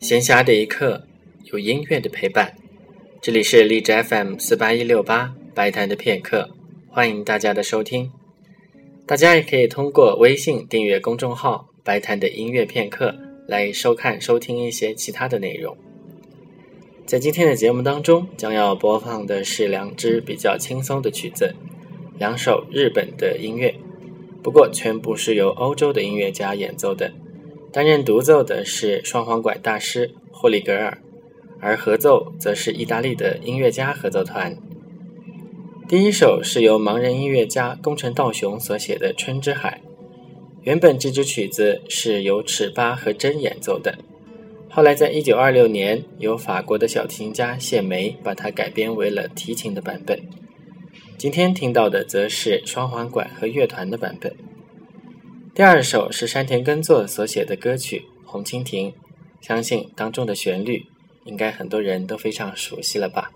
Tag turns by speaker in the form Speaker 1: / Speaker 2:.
Speaker 1: 闲暇的一刻，有音乐的陪伴。这里是荔枝 FM 四八一六八白谈的片刻，欢迎大家的收听。大家也可以通过微信订阅公众号“白谈的音乐片刻”来收看、收听一些其他的内容。在今天的节目当中，将要播放的是两支比较轻松的曲子，两首日本的音乐，不过全部是由欧洲的音乐家演奏的。担任独奏的是双簧管大师霍利格尔，而合奏则是意大利的音乐家合奏团。第一首是由盲人音乐家宫城道雄所写的《春之海》，原本这支曲子是由尺八和筝演奏的。后来，在一九二六年，由法国的小提琴家谢梅把它改编为了提琴的版本。今天听到的则是双簧管和乐团的版本。第二首是山田耕作所写的歌曲《红蜻蜓》，相信当中的旋律应该很多人都非常熟悉了吧。